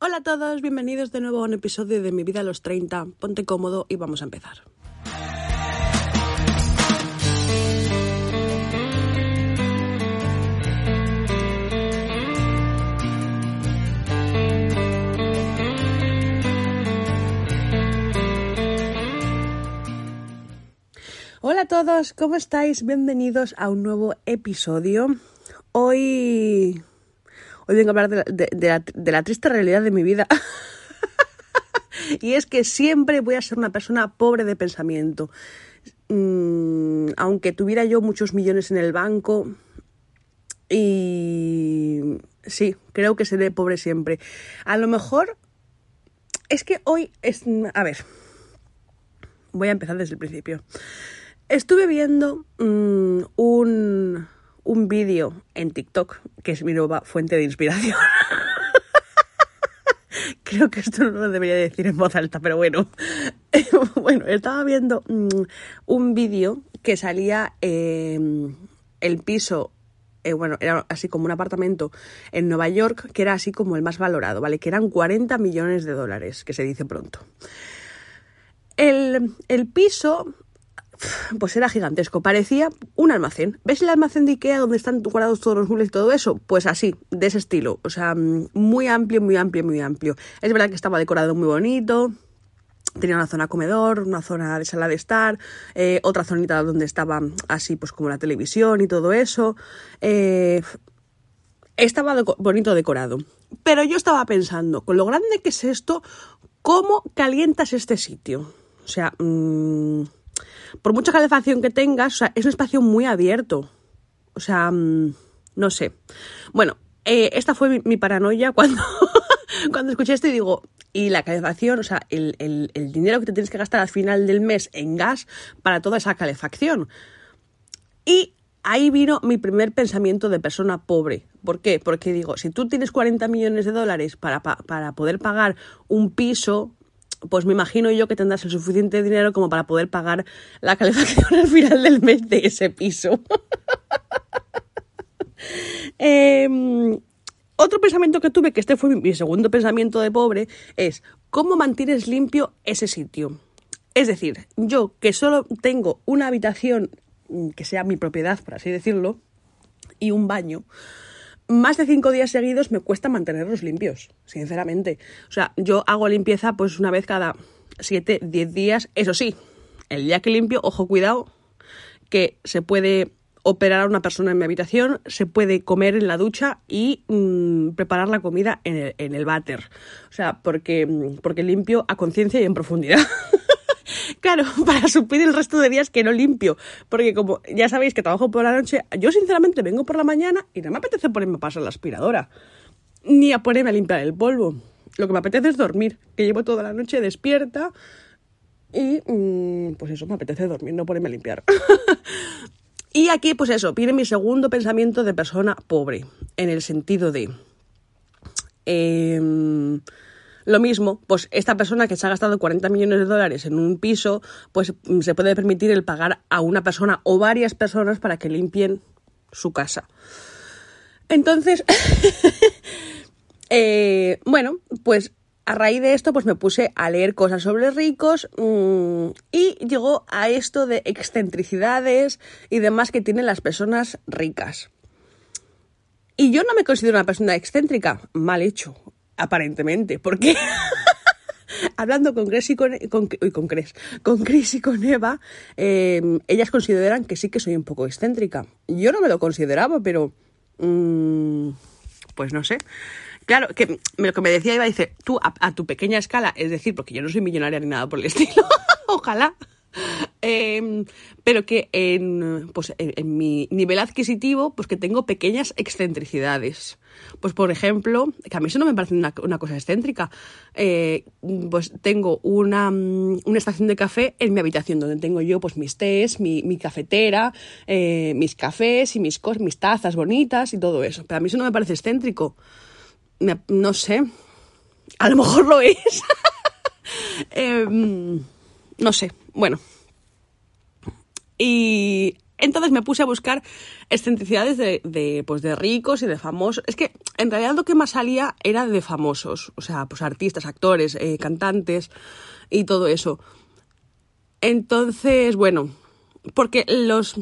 Hola a todos, bienvenidos de nuevo a un episodio de Mi vida a los 30. Ponte cómodo y vamos a empezar. Hola a todos, ¿cómo estáis? Bienvenidos a un nuevo episodio. Hoy, hoy vengo a hablar de la, triste realidad de mi vida. y es que siempre voy a ser una persona pobre de pensamiento. Mm, aunque tuviera yo muchos millones en el banco, y sí, creo que seré pobre siempre. A lo mejor es que hoy es... A ver, voy a empezar desde el principio. Estuve viendo mm, un, un vídeo en TikTok, que es mi nueva fuente de inspiración. Creo que esto no lo debería decir en voz alta, pero bueno. bueno, estaba viendo mm, un vídeo que salía eh, el piso, eh, bueno, era así como un apartamento en Nueva York, que era así como el más valorado, ¿vale? Que eran 40 millones de dólares, que se dice pronto. El, el piso pues era gigantesco, parecía un almacén. ¿Ves el almacén de Ikea donde están guardados todos los muebles y todo eso? Pues así, de ese estilo. O sea, muy amplio, muy amplio, muy amplio. Es verdad que estaba decorado muy bonito. Tenía una zona comedor, una zona de sala de estar, eh, otra zonita donde estaba así pues como la televisión y todo eso. Eh, estaba bonito decorado. Pero yo estaba pensando, con lo grande que es esto, ¿cómo calientas este sitio? O sea, mm, por mucha calefacción que tengas, o sea, es un espacio muy abierto. O sea, mm, no sé. Bueno, eh, esta fue mi, paranoia cuando, cuando escuché esto y digo, y la calefacción, o sea, el, el- dinero que te tienes que gastar al final del mes en gas para toda esa calefacción. Y ahí vino mi primer pensamiento de persona pobre. ¿Por qué? Porque digo, si tú tienes 40 millones de dólares para, pa- para poder pagar un piso, pues me imagino yo que tendrás el suficiente dinero como para poder pagar la calefacción al final del mes de ese piso. Em, otro pensamiento que tuve, que este fue mi- segundo pensamiento de pobre, es cómo mantienes limpio ese sitio. Es decir, yo que solo tengo una habitación mm, que sea mi propiedad, por así decirlo, y un baño, más de cinco días seguidos me cuesta mantenerlos limpios, sinceramente. O sea, yo hago limpieza pues una vez cada siete, diez días. Eso sí, el día que limpio, ojo, cuidado, que se puede operar a una persona en mi habitación, se puede comer en la ducha y mm, preparar la comida en el, en el váter. O sea, porque, mm, porque limpio a conciencia y en profundidad. Claro, para suplir el resto de días que no limpio. Porque como ya sabéis que trabajo por la noche, yo sinceramente vengo por la mañana y no me apetece ponerme a pasar la aspiradora. Ni a ponerme a limpiar el polvo. Lo que me apetece es dormir, que llevo toda la noche despierta y mm, pues eso, me apetece dormir, no ponerme a limpiar. y aquí pues eso, viene mi segundo pensamiento de persona pobre, en el sentido de... em, lo mismo, pues esta persona que se ha gastado 40 millones de dólares en un piso, pues mm, se puede permitir el pagar a una persona o varias personas para que limpien su casa. Entonces, eh, bueno, pues a raíz de esto, pues me puse a leer cosas sobre ricos mm, y llegó a esto de excentricidades y demás que tienen las personas ricas. Y yo no me considero una persona excéntrica, mal hecho, aparentemente, porque hablando con Chris y con, con, Chris, con Chris y con Eva, eh, ellas consideran que sí que soy un poco excéntrica. Yo no me lo consideraba, pero mm, pues no sé. Claro, que lo que me decía Eva dice, tú a, a tu pequeña escala, es decir, porque yo no soy millonaria ni nada por el estilo, ojalá. Eh, pero que en, pues en, mi nivel adquisitivo, pues que tengo pequeñas excentricidades. Pues por ejemplo, que a mí eso no me parece una, cosa excéntrica, eh, pues tengo una, una, estación de café en mi habitación donde tengo yo pues mis tés, mi, mi cafetera, eh, mis cafés y mis, mis tazas bonitas y todo eso. Pero a mí eso no me parece excéntrico. No sé, a lo mejor lo es. no sé, bueno. Y Entonces me puse a buscar excentricidades de, pues de ricos y de famosos. Es que en realidad lo que más salía era de famosos, o sea, pues artistas, actores, eh, cantantes y todo eso. Entonces, bueno, porque los...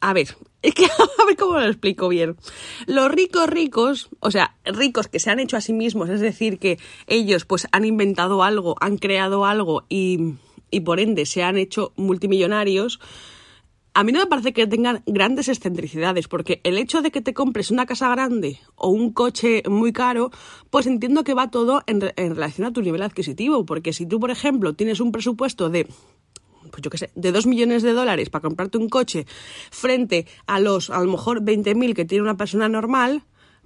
A ver, es que a ver cómo lo explico bien. Los ricos ricos, o sea, ricos que se han hecho a sí mismos, es decir, que ellos pues han inventado algo, han creado algo y, y por ende se han hecho multimillonarios, a mí no me parece que tengan grandes excentricidades, porque el hecho de que te compres una casa grande o un coche muy caro, pues entiendo que va todo en, en relación a tu nivel adquisitivo, porque si tú, por ejemplo, tienes un presupuesto de pues yo qué sé, de 2 millones de dólares para comprarte un coche frente a los, a lo mejor, 20.000 que tiene una persona normal,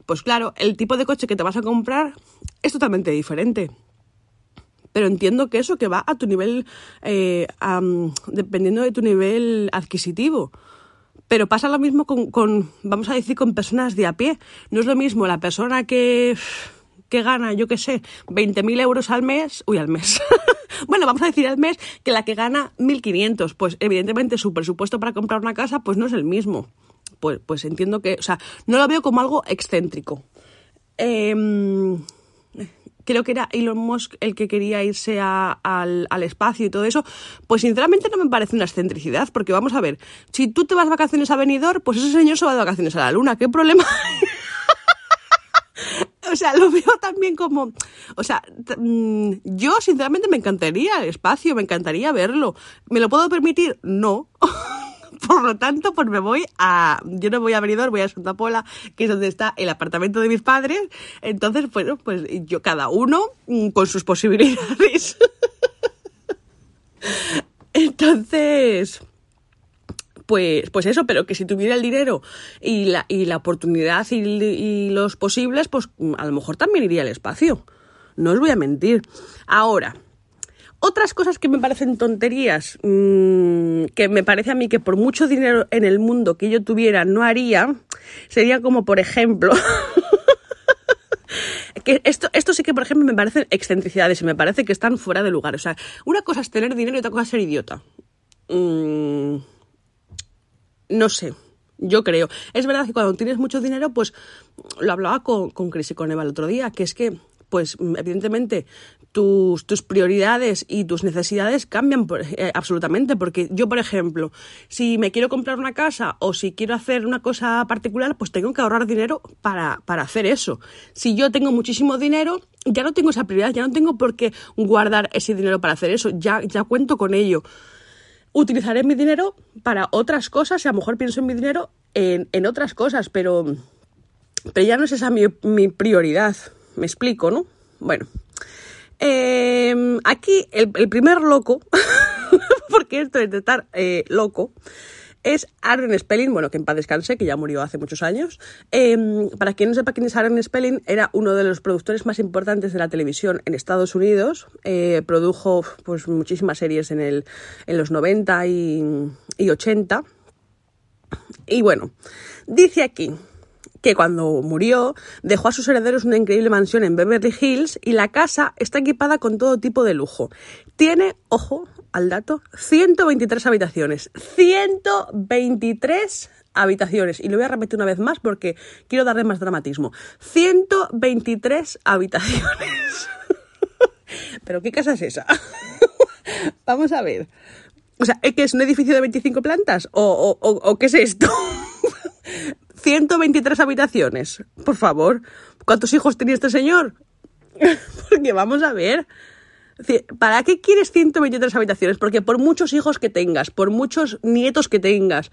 pues claro, el tipo de coche que te vas a comprar es totalmente diferente pero entiendo que eso que va a tu nivel, eh, dependiendo de tu nivel adquisitivo. Pero pasa lo mismo con, con, vamos a decir, con personas de a pie. No es lo mismo la persona que, que gana, yo qué sé, 20.000 euros al mes, uy, al mes. bueno, vamos a decir al mes, que la que gana 1.500. Pues evidentemente su presupuesto para comprar una casa, pues no es el mismo. Pues, pues entiendo que, o sea, no lo veo como algo excéntrico. Eh, creo que era Elon Musk el que quería irse al, espacio y todo eso, pues sinceramente no me parece una excentricidad, porque vamos a ver, si tú te vas de vacaciones a Benidorm, pues ese señor se va de vacaciones a la luna, ¿qué problema o sea, lo veo también como, o sea, mm, yo sinceramente me encantaría el espacio, me encantaría verlo. ¿Me lo puedo permitir? No. Por lo tanto, pues me voy a. Yo no voy a Benidorm, voy a Santa Pola, que es donde está el apartamento de mis padres. Entonces, bueno, pues yo cada uno mm, con sus posibilidades. Entonces. Pues, pues eso, pero que si tuviera el dinero y la, y la oportunidad y, y los posibles, pues a lo mejor también iría al espacio. No os voy a mentir. Ahora, otras cosas que me parecen tonterías, mmm, que me parece a mí que por mucho dinero en el mundo que yo tuviera no haría, sería como, por ejemplo, que esto, esto sí que, por ejemplo, me parecen excentricidades y me parece que están fuera de lugar. O sea, una cosa es tener dinero y otra cosa es ser idiota. Mm, no sé. Yo creo. Es verdad que cuando tienes mucho dinero, pues lo hablaba con, con Chris y con Eva el otro día, que es que pues evidentemente tus, tus prioridades y tus necesidades cambian eh, absolutamente. Porque yo, por ejemplo, si me quiero comprar una casa o si quiero hacer una cosa particular, pues tengo que ahorrar dinero para, para hacer eso. Si yo tengo muchísimo dinero, ya no tengo esa prioridad, ya no tengo por qué guardar ese dinero para hacer eso, ya, ya cuento con ello. Utilizaré mi dinero para otras cosas y a lo mejor pienso en mi dinero en, en otras cosas, pero, pero ya no es esa mi, mi prioridad. Me explico, ¿no? Bueno, eh, aquí el, primer loco, porque esto es de estar eh, loco, es Aaron Spelling, bueno, que en paz descanse, que ya murió hace muchos años. Eh, para quien no sepa quién es Aaron Spelling, era uno de los productores más importantes de la televisión en Estados Unidos. Eh, produjo pues muchísimas series en, el, en los 90 y, y 80. Y bueno, dice aquí que cuando murió dejó a sus herederos una increíble mansión en Beverly Hills y la casa está equipada con todo tipo de lujo. Tiene, ojo al dato, 123 habitaciones. 123 habitaciones. Y lo voy a repetir una vez más porque quiero darle más dramatismo. 123 habitaciones. ¿Pero qué casa es esa? Vamos a ver. O sea, ¿qué es un edificio de 25 plantas? ¿O, o, o, o qué es esto? 123 habitaciones. Por favor, ¿cuántos hijos tenía este señor? Porque vamos a ver. ¿Para qué quieres 123 habitaciones? Porque por muchos hijos que tengas, por muchos nietos que tengas,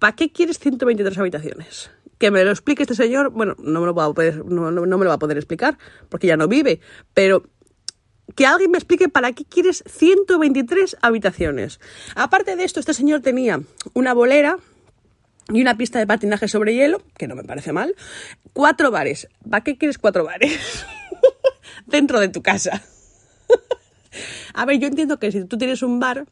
¿para qué quieres 123 habitaciones? Que me lo explique este señor, bueno, no me lo, va a poder, no, no, no me lo va a poder explicar, porque ya no vive, pero que alguien me explique para qué quieres 123 habitaciones. Aparte de esto, este señor tenía una bolera y una pista de patinaje sobre hielo, que no me parece mal. Cuatro bares. ¿Para qué quieres cuatro bares? Dentro de tu casa. a ver, yo entiendo que si tú tienes un bar,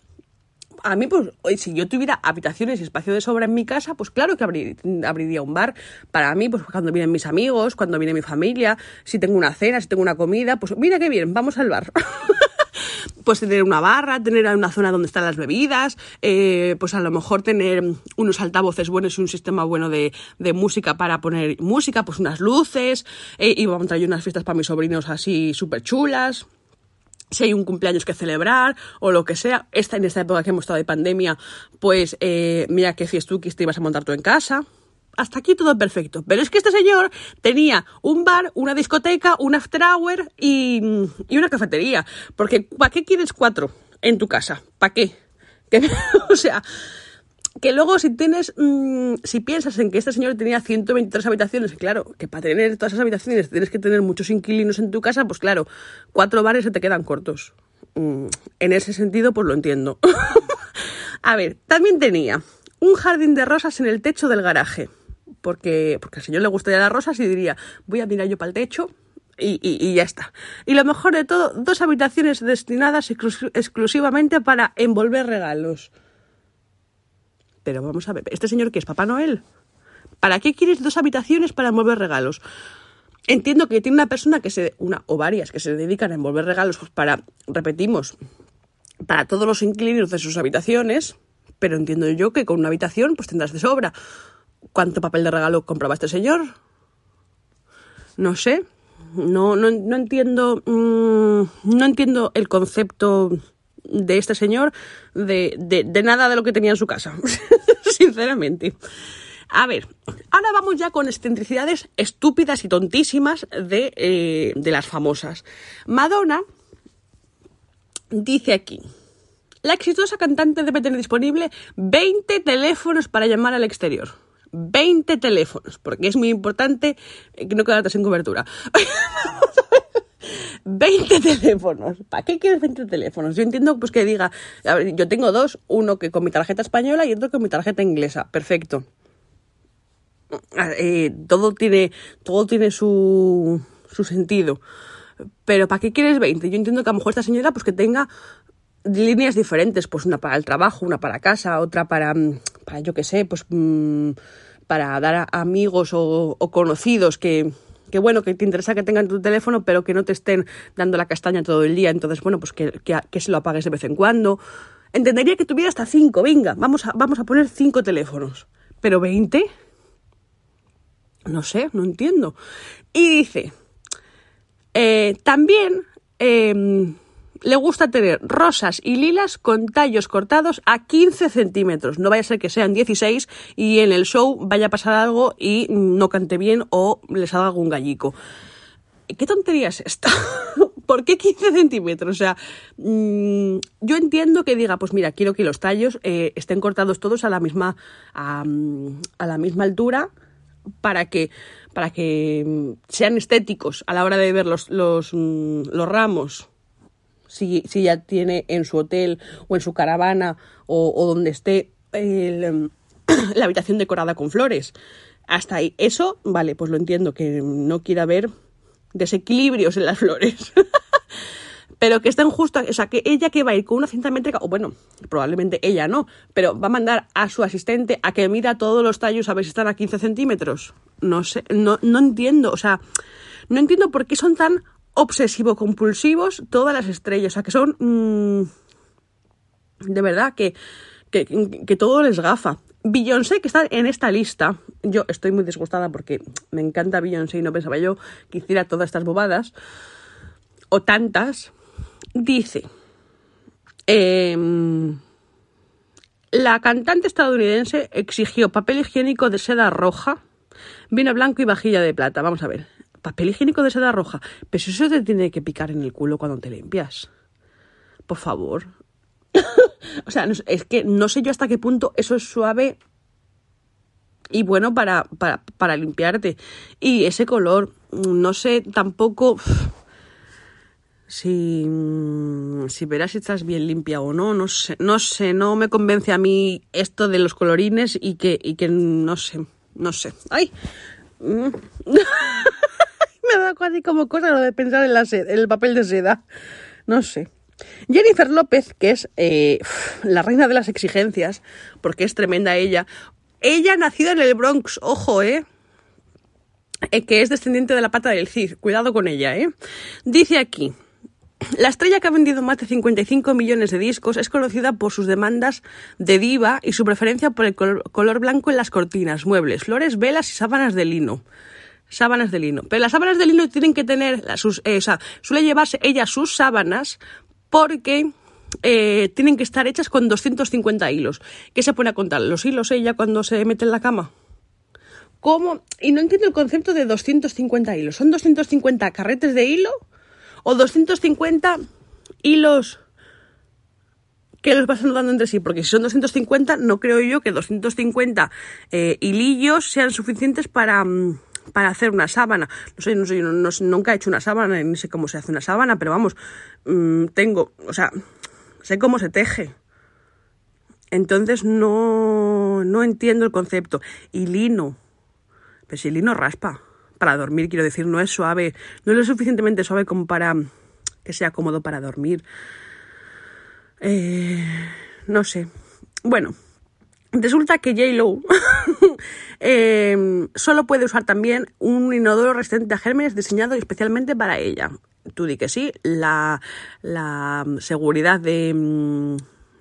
a mí, pues, si yo tuviera habitaciones y espacio de sobra en mi casa, pues claro que abriría un bar. Para mí, pues cuando vienen mis amigos, cuando viene mi familia, si tengo una cena, si tengo una comida, pues mira qué bien, vamos al bar. pues tener una barra, tener una zona donde están las bebidas, eh, pues a lo mejor tener unos altavoces buenos y un sistema bueno de, música para poner música, pues unas luces, eh, y vamos a traer unas fiestas para mis sobrinos así súper chulas si hay un cumpleaños que celebrar o lo que sea. Esta, en esta época que hemos estado de pandemia, pues eh, mira qué fiestuquis te ibas a montar tú en casa hasta aquí todo perfecto. Pero es que este señor tenía un bar, una discoteca, un after hour y, una cafetería. Porque, ¿para qué quieres cuatro en tu casa? ¿Para qué? o sea, que luego si tienes, mm, si piensas en que este señor tenía 123 habitaciones, claro, que para tener todas esas habitaciones tienes que tener muchos inquilinos en tu casa, pues claro, cuatro bares se te quedan cortos. Mm, en ese sentido, pues lo entiendo. A ver, también tenía un jardín de rosas en el techo del garaje porque, porque al señor le gustaría las rosas y diría, voy a mirar yo para el techo y, y, ya está. Y lo mejor de todo, dos habitaciones destinadas exclusivamente para envolver regalos. Pero vamos a ver, ¿este señor qué es? ¿Papá Noel? ¿Para qué quieres dos habitaciones para envolver regalos? Entiendo que tiene una persona que se, una o varias que se dedican a envolver regalos pues para, repetimos, para todos los inquilinos de sus habitaciones, pero entiendo yo que con una habitación pues tendrás de sobra. ¿Cuánto papel de regalo compraba este señor? No sé. No, no, entiendo. Mm, no entiendo el concepto de este señor de, de, nada de lo que tenía en su casa. Sinceramente. A ver, ahora vamos ya con excentricidades estúpidas y tontísimas de, eh, de las famosas. Madonna dice aquí. La exitosa cantante debe tener disponible 20 teléfonos para llamar al exterior. 20 teléfonos, porque es muy importante que no quedaste sin cobertura. 20 teléfonos. ¿Para qué quieres 20 teléfonos? Yo entiendo pues que diga, yo tengo dos, uno que con mi tarjeta española y otro con mi tarjeta inglesa. Perfecto. Eh, todo tiene, todo tiene su, su sentido. Pero ¿para qué quieres 20? Yo entiendo que a lo mejor esta señora pues que tenga líneas diferentes, pues una para el trabajo, una para casa, otra para, mm, para yo qué sé, pues mm, para dar a amigos o, conocidos que, que, bueno, que te interesa que tengan tu teléfono, pero que no te estén dando la castaña todo el día, entonces, bueno, pues que, que, se lo apagues de vez en cuando. Entendería que tuviera hasta cinco, venga, vamos a, vamos a poner cinco teléfonos, pero 20, no sé, no entiendo. Y dice, eh, también... Eh, le gusta tener rosas y lilas con tallos cortados a 15 centímetros. No vaya a ser que sean 16 y en el show vaya a pasar algo y no cante bien o le salga algún gallico. ¿Qué tontería es esta? ¿Por qué 15 centímetros? O sea, mm, yo entiendo que diga, pues mira, quiero que los tallos eh, estén cortados todos a la misma, a, la misma altura para que, para que mm, sean estéticos a la hora de ver los, los, mm, los ramos si, si ya tiene en su hotel o en su caravana o, donde esté em, la habitación decorada con flores. Hasta ahí. Eso, vale, pues lo entiendo, que no quiera ver desequilibrios en las flores. pero que estén justo, o sea, que ella que va a ir con una cinta métrica, o bueno, probablemente ella no, pero va a mandar a su asistente a que mida todos los tallos a ver si están a 15 centímetros. No sé, no, no entiendo, o sea, no entiendo por qué son tan obsesivo-compulsivos todas las estrellas. O sea, que son. Mm, de verdad, que, que, todo les gafa. Beyoncé, que está en esta lista, yo estoy muy disgustada porque me encanta Beyoncé y no pensaba yo que hiciera todas estas bobadas, o tantas, dice, em, la cantante estadounidense exigió papel higiénico de seda roja, vino blanco y vajilla de plata. Vamos a ver, papel higiénico de seda roja. Pero eso te tiene que picar en el culo cuando te limpias. Por favor. o sea, es que no sé yo hasta qué punto eso es suave y bueno para, para, para limpiarte. Y ese color, no sé tampoco si, si verás si estás bien limpia o no, no sé, no sé, no me convence a mí esto de los colorines y que, y que no sé, no sé. ¡Ay! Me da casi como cosa lo de pensar en, la el papel de seda. No sé. Jennifer López, que es eh, la reina de las exigencias, porque es tremenda ella. Ella nacida en el Bronx, ojo, ¿eh? ¿eh? que es descendiente de la pata del Cid. Cuidado con ella, ¿eh? Dice aquí, La estrella que ha vendido más de 55 millones de discos es conocida por sus demandas de diva y su preferencia por el color, blanco en las cortinas, muebles, flores, velas y sábanas de lino. Sábanas de lino. Pero las sábanas de lino tienen que tener, sus, eh, o sea, suele llevarse ella sus sábanas porque eh, tienen que estar hechas con 250 hilos. ¿Qué se pone a contar? ¿Los hilos ella cuando se mete en la cama? ¿Cómo? Y no entiendo el concepto de 250 hilos. ¿Son 250 carretes de hilo? ¿O 250 hilos que los vas anudando entre sí? Porque si son 250, no creo yo que 250 eh, hilillos sean suficientes para, mm, para hacer una sábana. No sé, no sé, no, nunca he hecho una sábana, ni sé cómo se hace una sábana, pero vamos, mm, tengo, o sea, sé cómo se teje. Entonces no, no entiendo el concepto. Y lino. Pero si lino raspa. Para dormir, quiero decir, no es suave. No es lo suficientemente suave como para que sea cómodo para dormir. Eh, no sé. Bueno, resulta que J-Lo em, solo puede usar también un inodoro resistente a gérmenes diseñado especialmente para ella. Tú di que sí, la, la seguridad de mm,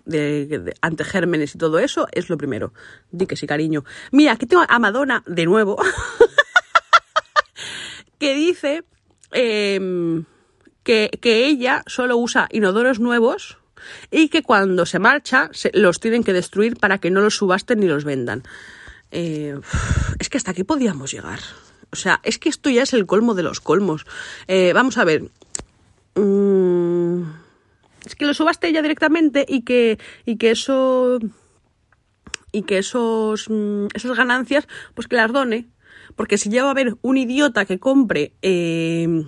de, ante gérmenes y todo eso, es lo primero. Di que sí, cariño. Mira, aquí tengo a Madonna de nuevo, que dice em, que, ella solo usa inodoros nuevos y que cuando se marcha los tienen que destruir para que no los subasten ni los vendan. Eh, es que hasta aquí podíamos llegar. O sea, es que esto ya es el colmo de los colmos. Eh, vamos a ver. Mm, es que lo subaste ella directamente y que, y que eso y que esos, mm, esas ganancias, pues que las done. Porque si lleva a haber un idiota que compre eh,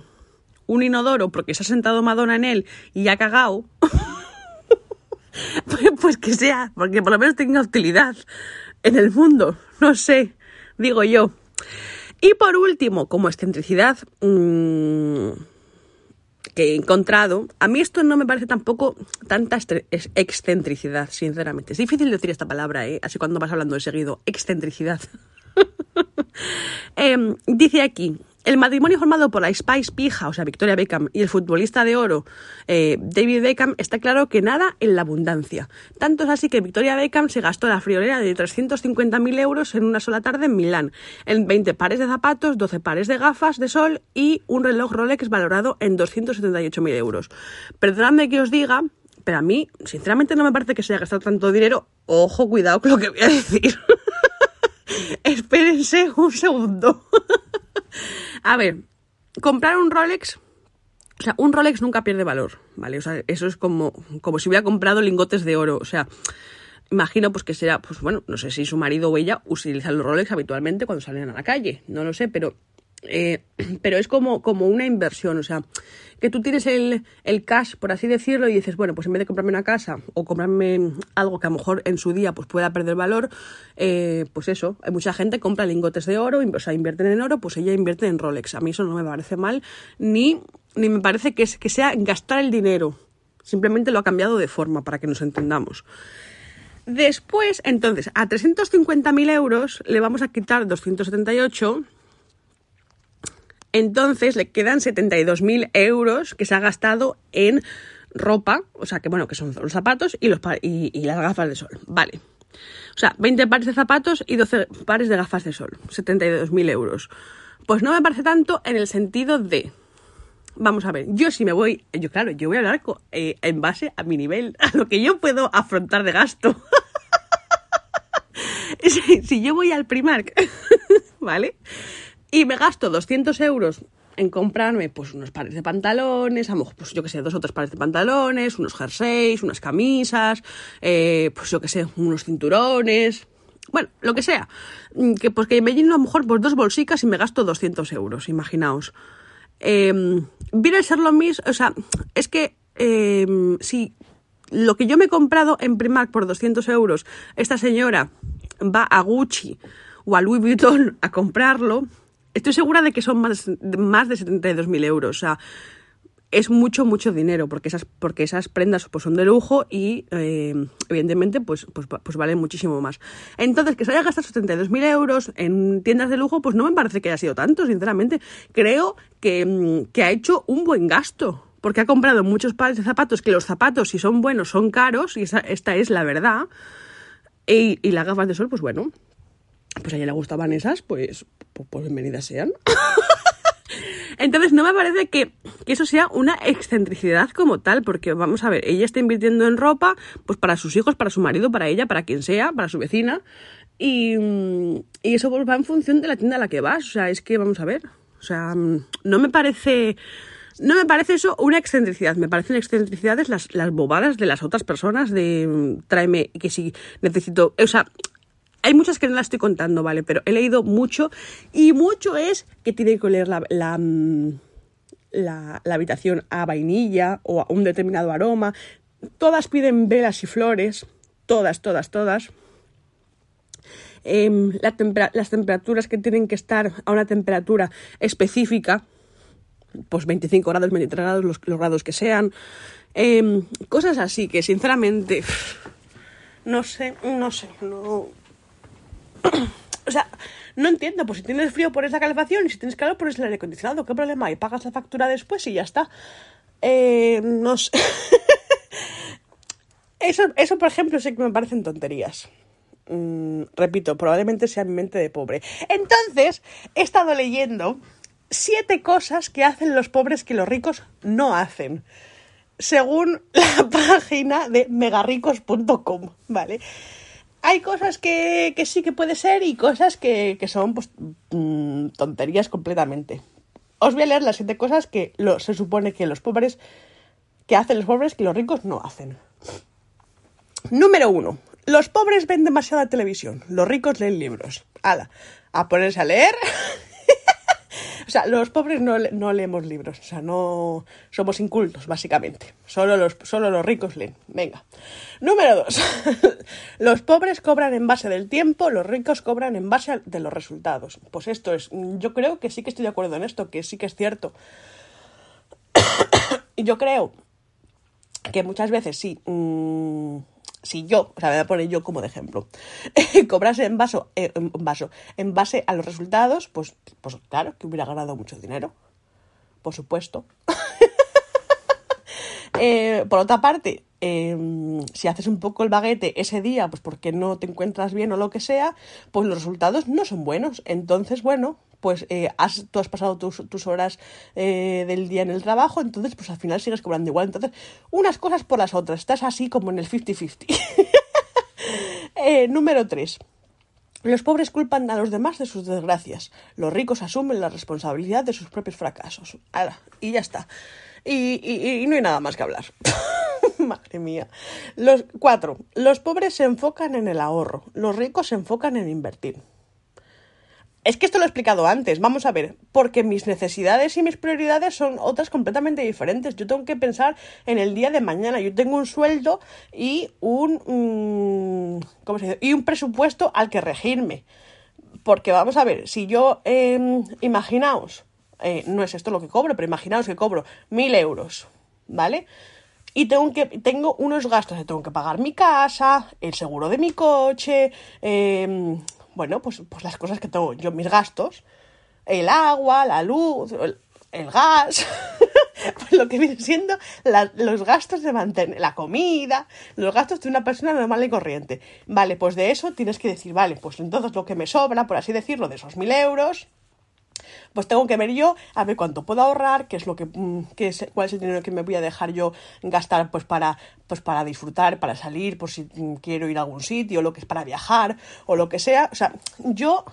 un inodoro porque se ha sentado Madonna en él y ha cagado, pues, que sea, porque por lo menos tenga utilidad en el mundo. No sé, digo yo. Y por último, como excentricidad, mmm, que he encontrado, a mí esto no me parece tampoco tanta excentricidad, sinceramente. Es difícil decir esta palabra, ¿eh? así cuando vas hablando de excentricidad. Em, dice aquí, el matrimonio formado por la Spice Pija, o sea, Victoria Beckham, y el futbolista de oro, eh, David Beckham, está claro que nada en la abundancia. Tanto es así que Victoria Beckham se gastó la friolera de 350.000 euros en una sola tarde en Milán, en 20 pares de zapatos, 12 pares de gafas de sol y un reloj Rolex valorado en 278.000 euros. Perdonadme que os diga, pero a mí, sinceramente, no me parece que se haya gastado tanto dinero. Ojo, cuidado con lo que voy a decir. Espérense un segundo. A ver, comprar un Rolex, o sea, un Rolex nunca pierde valor, ¿vale? O sea, eso es como, como si hubiera comprado lingotes de oro, o sea, imagino pues que será, pues bueno, no sé si su marido o ella utilizan los Rolex habitualmente cuando salen a la calle, no lo sé, pero eh, pero es como, como una inversión, o sea, que tú tienes el, el, cash, por así decirlo, y dices, bueno, pues en vez de comprarme una casa o comprarme algo que a lo mejor en su día pues pueda perder valor, eh, pues eso, hay mucha gente compra lingotes de oro, o sea, invierten en oro, pues ella invierte en Rolex. A mí eso no me parece mal, ni, ni me parece que, que sea gastar el dinero. Simplemente lo ha cambiado de forma para que nos entendamos. Después, entonces, a 350.000 euros le vamos a quitar 278 entonces le quedan 72.000 euros que se ha gastado en ropa, o sea que bueno, que son los zapatos y, los y, las gafas de sol. Vale. O sea, 20 pares de zapatos y 12 pares de gafas de sol. 72.000 euros. Pues no me parece tanto en el sentido de... Vamos a ver, yo si me voy, yo claro, yo voy a hablar eh, en base a mi nivel, a lo que yo puedo afrontar de gasto. si, si yo voy al Primark, ¿vale? Y me gasto 200 euros en comprarme pues unos pares de pantalones, a lo mejor pues yo que sé, dos o tres pares de pantalones, unos jerseys, unas camisas, eh, pues yo que sé, unos cinturones, bueno, lo que sea. Mm, que pues que me lleno a lo mejor pues dos bolsicas y me gasto 200 euros, imaginaos. Eh, viene a ser lo mismo, o sea, es que eh, si lo que yo me he comprado en Primark por 200 euros, esta señora va a Gucci o a Louis Vuitton a comprarlo, estoy segura de que son más, más de 72.000 euros. O sea, es mucho, mucho dinero, porque esas, porque esas prendas pues, son de lujo y eh, evidentemente pues, pues, pues, valen muchísimo más. Entonces, que se haya gastado 72.000 euros en tiendas de lujo, pues no me parece que haya sido tanto, sinceramente. Creo que, mm, que ha hecho un buen gasto porque ha comprado muchos pares de zapatos, que los zapatos, si son buenos, son caros, y esta es la verdad. Y, y, las gafas de sol, pues bueno, pues a ella le gustaban esas, pues, pues, pues bienvenidas sean. Entonces no me parece que, que, eso sea una excentricidad como tal, porque vamos a ver, ella está invirtiendo en ropa, pues para sus hijos, para su marido, para ella, para quien sea, para su vecina, y, y eso pues va en función de la tienda a la que vas, o sea, es que vamos a ver, o sea, no me parece... No me parece eso una excentricidad, me parecen excentricidades las, las bobadas de las otras personas de tráeme que si necesito, o sea, hay muchas que no las estoy contando, ¿vale? Pero he leído mucho y mucho es que tiene que oler la, la, mm, la, habitación a vainilla o a un determinado aroma. Todas piden velas y flores, todas, todas, todas. Tempera las temperaturas que tienen que estar a una temperatura específica, pues 25 grados, 23 grados, los, grados que sean. Eh, cosas así que sinceramente, no sé, no sé, no, o sea, no entiendo, pues si tienes frío pones la calefacción y si tienes calor pones el aire acondicionado, ¿qué problema hay? Pagas la factura después y ya está. Eh, no sé. eso, eso, por ejemplo, sé que me parecen tonterías. Mm, repito, probablemente sea mi mente de pobre. Entonces, he estado leyendo siete cosas que hacen los pobres que los ricos no hacen. Según la página de megarricos.com, ¿vale? Hay cosas que, que, sí que puede ser y cosas que, que son pues, mmm, tonterías completamente. Os voy a leer las siete cosas que se supone que los pobres, que hacen los pobres que los ricos no hacen. Número uno. Los pobres ven demasiada televisión, los ricos leen libros. Hala, a ponerse a leer O sea, los pobres no, no, leemos libros, o sea, no somos incultos, básicamente. Solo los, solo los ricos leen. Venga. Número dos. los pobres cobran en base del tiempo, los ricos cobran en base de los resultados. Pues esto es, yo creo que sí que estoy de acuerdo en esto, que sí que es cierto. y yo creo que muchas veces sí. Mmm, si yo, o sea, voy a poner yo como de ejemplo, cobrase en, vaso, eh, en, vaso, en base a los resultados, pues, pues claro, que hubiera ganado mucho dinero. Por supuesto. eh, por otra parte, eh, si haces un poco el baguete ese día, pues porque no te encuentras bien o lo que sea, pues los resultados no son buenos. Entonces, bueno, pues eh, has, tú has pasado tus, tus horas eh, del día en el trabajo, entonces pues al final sigues cobrando igual. Entonces, unas cosas por las otras, estás así como en el 50-50. eh, número 3. Los pobres culpan a los demás de sus desgracias. Los ricos asumen la responsabilidad de sus propios fracasos. Y ya está. Y, y, y no hay nada más que hablar. Madre mía. Los cuatro. Los pobres se enfocan en el ahorro. Los ricos se enfocan en invertir. Es que esto lo he explicado antes, vamos a ver, porque mis necesidades y mis prioridades son otras completamente diferentes. Yo tengo que pensar en el día de mañana. Yo tengo un sueldo y un, mmm, ¿cómo se dice? y un presupuesto al que regirme. Porque vamos a ver, si yo, eh, imaginaos, eh, no es esto lo que cobro, pero imaginaos que cobro mil euros, ¿vale? Y tengo, que, tengo unos gastos, tengo que pagar mi casa, el seguro de mi coche, eh, bueno, pues, pues las cosas que tengo yo, mis gastos, el agua, la luz, el, gas, pues lo que viene siendo los gastos de mantener, la comida, los gastos de una persona normal y corriente. Vale, pues de eso tienes que decir, vale, pues entonces lo que me sobra, por así decirlo, de esos mil euros, pues tengo que ver yo a ver cuánto puedo ahorrar, qué es lo que, qué es, cuál es el dinero que me voy a dejar yo gastar pues para, pues para disfrutar, para salir, por si quiero ir a algún sitio, lo que es para viajar o lo que sea. O sea, yo,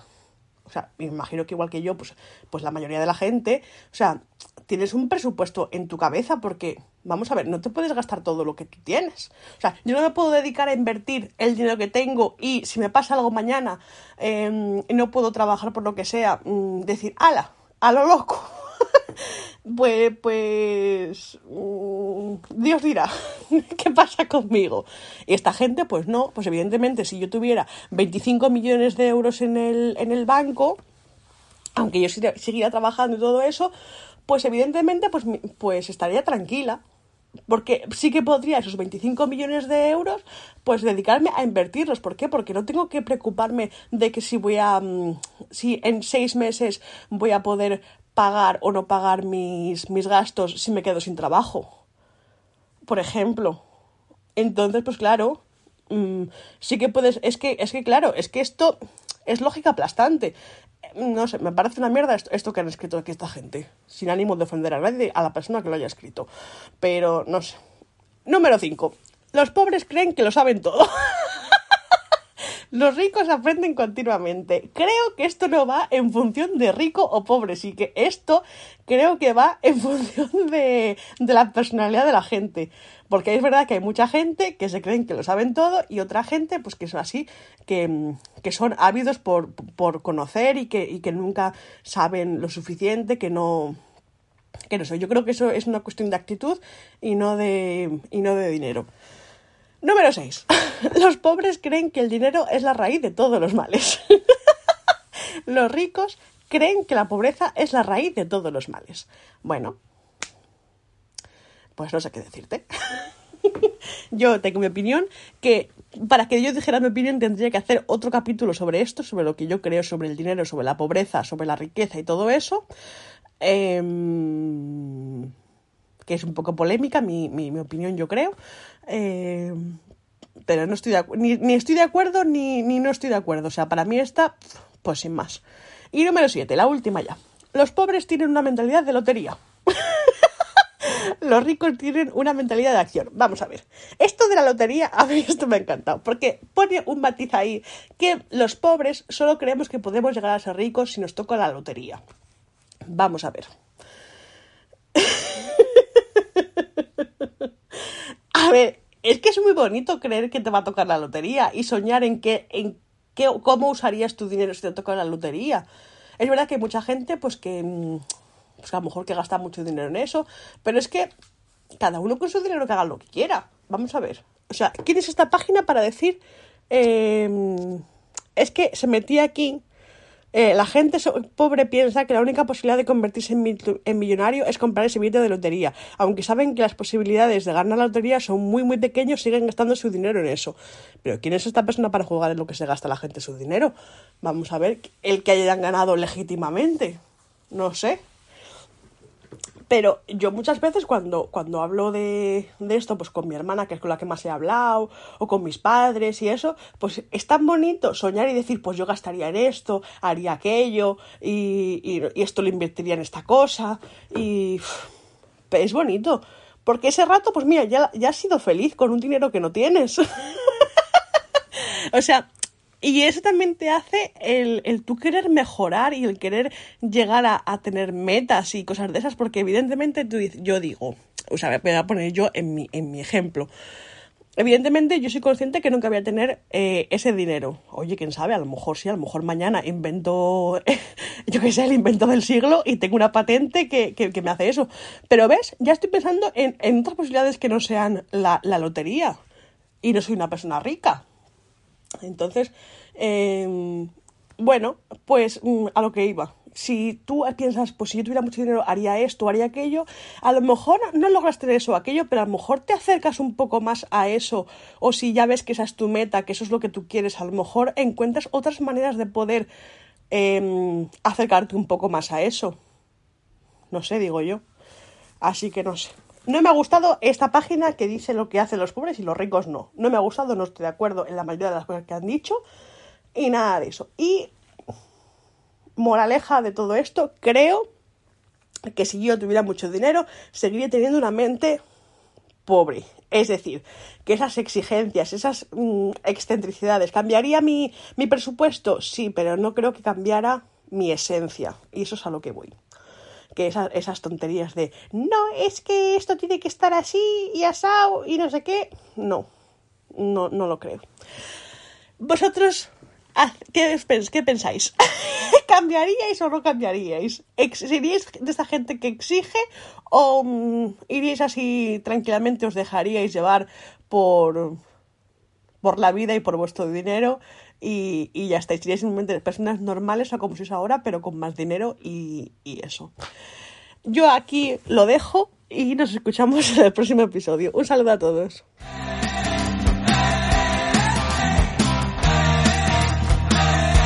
o sea, me imagino que igual que yo, pues, pues la mayoría de la gente, o sea, tienes un presupuesto en tu cabeza porque, vamos a ver, no te puedes gastar todo lo que tú tienes. O sea, yo no me puedo dedicar a invertir el dinero que tengo y si me pasa algo mañana y no puedo trabajar por lo que sea, mmm, decir, ala, a lo loco. pues, pues, Dios dirá, ¿qué pasa conmigo? Y esta gente, pues no, pues evidentemente si yo tuviera 25 millones de euros en el, en el banco, aunque yo siguiera trabajando y todo eso, pues evidentemente pues, pues estaría tranquila. Porque sí que podría esos 25 millones de euros, pues dedicarme a invertirlos. ¿Por qué? Porque no tengo que preocuparme de que si voy a, si en seis meses voy a poder pagar o no pagar mis, mis gastos si me quedo sin trabajo. Por ejemplo. Entonces, pues claro, mm, sí que puedes. Es que, es que, claro, es que esto es lógica aplastante. No sé, me parece una mierda esto, que han escrito aquí esta gente. Sin ánimo de ofender a nadie, a la persona que lo haya escrito. Pero no sé. Número 5. Los pobres creen que lo saben todo. Los ricos aprenden continuamente. Creo que esto no va en función de rico o pobre, sí que esto creo que va en función de, de la personalidad de la gente. Porque es verdad que hay mucha gente que se creen que lo saben todo y otra gente, pues que son así, que, que son ávidos por, por conocer y que, y que nunca saben lo suficiente, que no, que no sé, yo creo que eso es una cuestión de actitud y no de, y no de dinero. Número 6. Los pobres creen que el dinero es la raíz de todos los males. los ricos creen que la pobreza es la raíz de todos los males. Bueno, pues no sé qué decirte. yo tengo mi opinión, que para que yo dijera mi opinión tendría que hacer otro capítulo sobre esto, sobre lo que yo creo sobre el dinero, sobre la pobreza, sobre la riqueza y todo eso. Eh, que es un poco polémica, mi, mi, mi opinión yo creo. Eh, pero no estoy de ni, ni estoy de acuerdo ni, ni no estoy de acuerdo. O sea, para mí está, pues sin más. Y número 7, la última ya. Los pobres tienen una mentalidad de lotería. Los ricos tienen una mentalidad de acción. Vamos a ver. Esto de la lotería, a mí esto me ha encantado. Porque pone un matiz ahí que los pobres solo creemos que podemos llegar a ser ricos si nos toca la lotería. Vamos a ver. A ver, es que es muy bonito creer que te va a tocar la lotería y soñar en qué, en qué, cómo usarías tu dinero si te toca la lotería. Es verdad que hay mucha gente, pues que, pues a lo mejor que gasta mucho dinero en eso, pero es que cada uno con su dinero que haga lo que quiera. Vamos a ver. O sea, ¿quién es esta página para decir? Eh, es que se metía aquí eh, la gente pobre piensa que la única posibilidad de convertirse en, millonario es comprar ese billete de lotería. Aunque saben que las posibilidades de ganar la lotería son muy, muy pequeños, siguen gastando su dinero en eso. Pero ¿quién es esta persona para jugar en lo que se gasta la gente su dinero? Vamos a ver, el que hayan ganado legítimamente. No sé. Pero yo muchas veces cuando, cuando hablo de, de, esto, pues con mi hermana, que es con la que más he hablado, o con mis padres y eso, pues es tan bonito soñar y decir, pues yo gastaría en esto, haría aquello, y, y, esto lo invertiría en esta cosa, y es bonito. Porque ese rato, pues mira, ya, ya has sido feliz con un dinero que no tienes. o sea, y eso también te hace el, el tú querer mejorar y el querer llegar a, a, tener metas y cosas de esas, porque evidentemente tú, yo digo, o sea, voy a poner yo en mi, en mi ejemplo. Evidentemente yo soy consciente que nunca voy a tener eh, ese dinero. Oye, quién sabe, a lo mejor sí, a lo mejor mañana invento, yo qué sé, el invento del siglo y tengo una patente que, que, que me hace eso. Pero ves, ya estoy pensando en, en otras posibilidades que no sean la, la lotería. Y no soy una persona rica. Entonces, eh, bueno, pues mm, a lo que iba. Si tú piensas, pues si yo tuviera mucho dinero haría esto, haría aquello, a lo mejor no logras tener eso o aquello, pero a lo mejor te acercas un poco más a eso, o si ya ves que esa es tu meta, que eso es lo que tú quieres, a lo mejor encuentras otras maneras de poder eh, acercarte un poco más a eso. No sé, digo yo. Así que no sé. No me ha gustado esta página que dice lo que hacen los pobres y los ricos no. No me ha gustado, no estoy de acuerdo en la mayoría de las cosas que han dicho y nada de eso. Y moraleja de todo esto, creo que si yo tuviera mucho dinero, seguiría teniendo una mente pobre. Es decir, que esas exigencias, esas mmm, excentricidades, ¿cambiaría mi, mi presupuesto? Sí, pero no creo que cambiara mi esencia. Y eso es a lo que voy que esas, tonterías de no, es que esto tiene que estar así y asado y no sé qué. No, no, no lo creo. Vosotros, ¿qué, qué pensáis? ¿Cambiaríais o no cambiaríais? ¿Seríais de esta gente que exige o um, iríais así tranquilamente, os dejaríais llevar por, por la vida y por vuestro dinero y, y ya estáis. Seríais simplemente personas normales o como sois ahora, pero con más dinero y, y eso. Yo aquí lo dejo y nos escuchamos en el próximo episodio. Un saludo a todos.